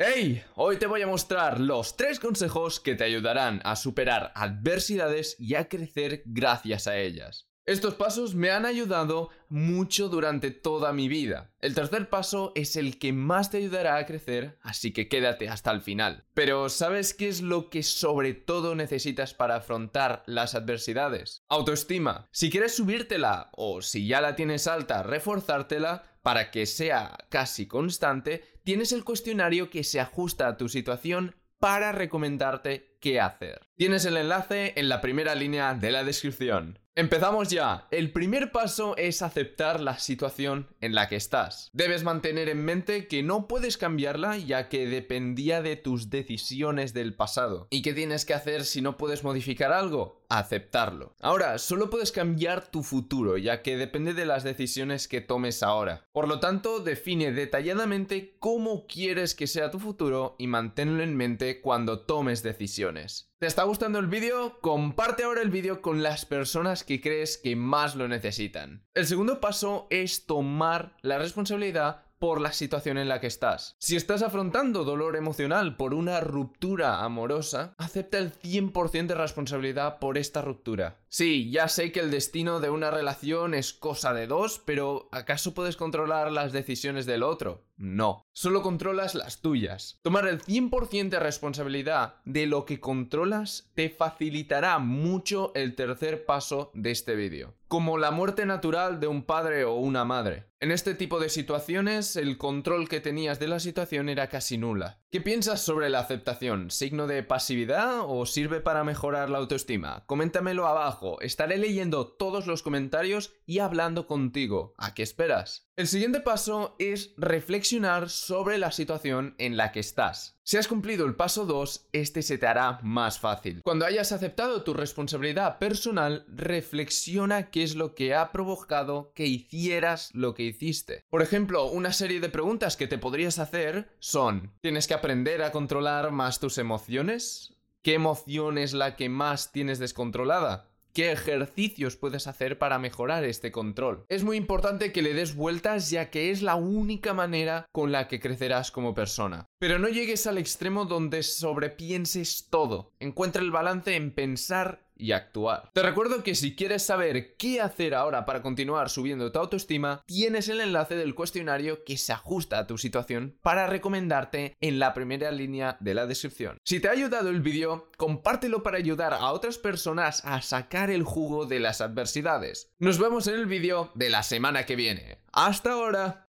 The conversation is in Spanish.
¡Hey! Hoy te voy a mostrar los tres consejos que te ayudarán a superar adversidades y a crecer gracias a ellas. Estos pasos me han ayudado mucho durante toda mi vida. El tercer paso es el que más te ayudará a crecer, así que quédate hasta el final. Pero ¿sabes qué es lo que sobre todo necesitas para afrontar las adversidades? Autoestima. Si quieres subírtela o si ya la tienes alta, reforzártela, para que sea casi constante, tienes el cuestionario que se ajusta a tu situación para recomendarte qué hacer. Tienes el enlace en la primera línea de la descripción. Empezamos ya. El primer paso es aceptar la situación en la que estás. Debes mantener en mente que no puedes cambiarla ya que dependía de tus decisiones del pasado. ¿Y qué tienes que hacer si no puedes modificar algo? Aceptarlo. Ahora, solo puedes cambiar tu futuro ya que depende de las decisiones que tomes ahora. Por lo tanto, define detalladamente cómo quieres que sea tu futuro y manténlo en mente cuando tomes decisiones. ¿Te está gustando el vídeo? Comparte ahora el vídeo con las personas que crees que más lo necesitan. El segundo paso es tomar la responsabilidad por la situación en la que estás. Si estás afrontando dolor emocional por una ruptura amorosa, acepta el 100% de responsabilidad por esta ruptura. Sí, ya sé que el destino de una relación es cosa de dos, pero ¿acaso puedes controlar las decisiones del otro? No, solo controlas las tuyas. Tomar el 100% de responsabilidad de lo que controlas te facilitará mucho el tercer paso de este vídeo. Como la muerte natural de un padre o una madre. En este tipo de situaciones, el control que tenías de la situación era casi nula. ¿Qué piensas sobre la aceptación? ¿Signo de pasividad o sirve para mejorar la autoestima? Coméntamelo abajo, estaré leyendo todos los comentarios y hablando contigo. ¿A qué esperas? El siguiente paso es reflexionar sobre la situación en la que estás. Si has cumplido el paso 2, este se te hará más fácil. Cuando hayas aceptado tu responsabilidad personal, reflexiona qué es lo que ha provocado que hicieras lo que hiciste. Por ejemplo, una serie de preguntas que te podrías hacer son, ¿tienes que aprender a controlar más tus emociones? ¿Qué emoción es la que más tienes descontrolada? Qué ejercicios puedes hacer para mejorar este control. Es muy importante que le des vueltas ya que es la única manera con la que crecerás como persona. Pero no llegues al extremo donde sobrepienses todo. Encuentra el balance en pensar y actuar. Te recuerdo que si quieres saber qué hacer ahora para continuar subiendo tu autoestima, tienes el enlace del cuestionario que se ajusta a tu situación para recomendarte en la primera línea de la descripción. Si te ha ayudado el vídeo, compártelo para ayudar a otras personas a sacar el jugo de las adversidades. Nos vemos en el vídeo de la semana que viene. ¡Hasta ahora!